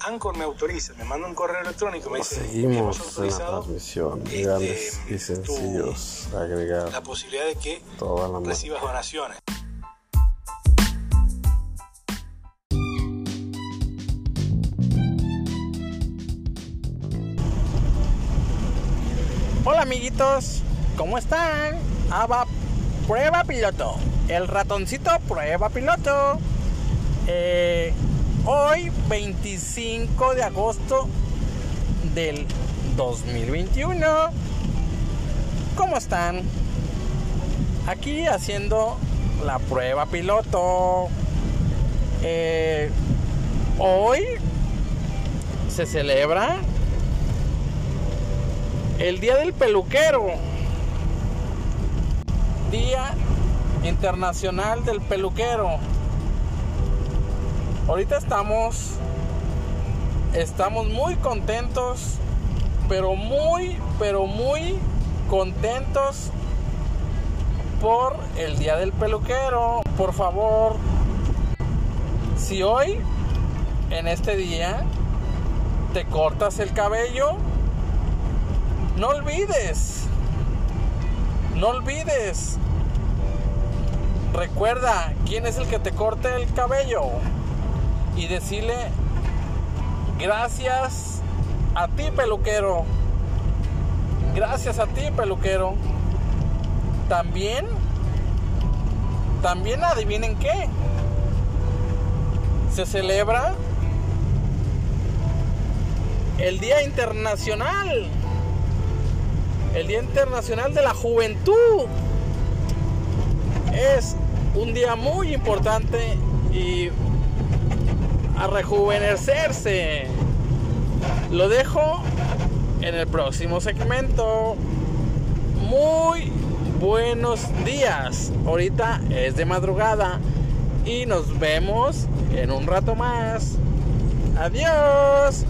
Anchor me autoriza, me manda un correo electrónico, me dice, Seguimos "Hemos en la este, Grandes y tu- sencillos. Agregar la posibilidad de que toda la recibas donaciones. Hola amiguitos, ¿cómo están? Ah, va, prueba piloto. El ratoncito prueba piloto. Eh, hoy 25 de agosto del 2021. ¿Cómo están? Aquí haciendo la prueba piloto. Eh, hoy se celebra el Día del Peluquero. Día Internacional del Peluquero. Ahorita estamos estamos muy contentos, pero muy pero muy contentos por el Día del Peluquero. Por favor, si hoy en este día te cortas el cabello, no olvides, no olvides. Recuerda quién es el que te corte el cabello y decirle gracias a ti peluquero. Gracias a ti peluquero. También, también adivinen qué. Se celebra el Día Internacional el Día Internacional de la Juventud. Es un día muy importante y a rejuvenecerse. Lo dejo en el próximo segmento. Muy buenos días. Ahorita es de madrugada y nos vemos en un rato más. Adiós.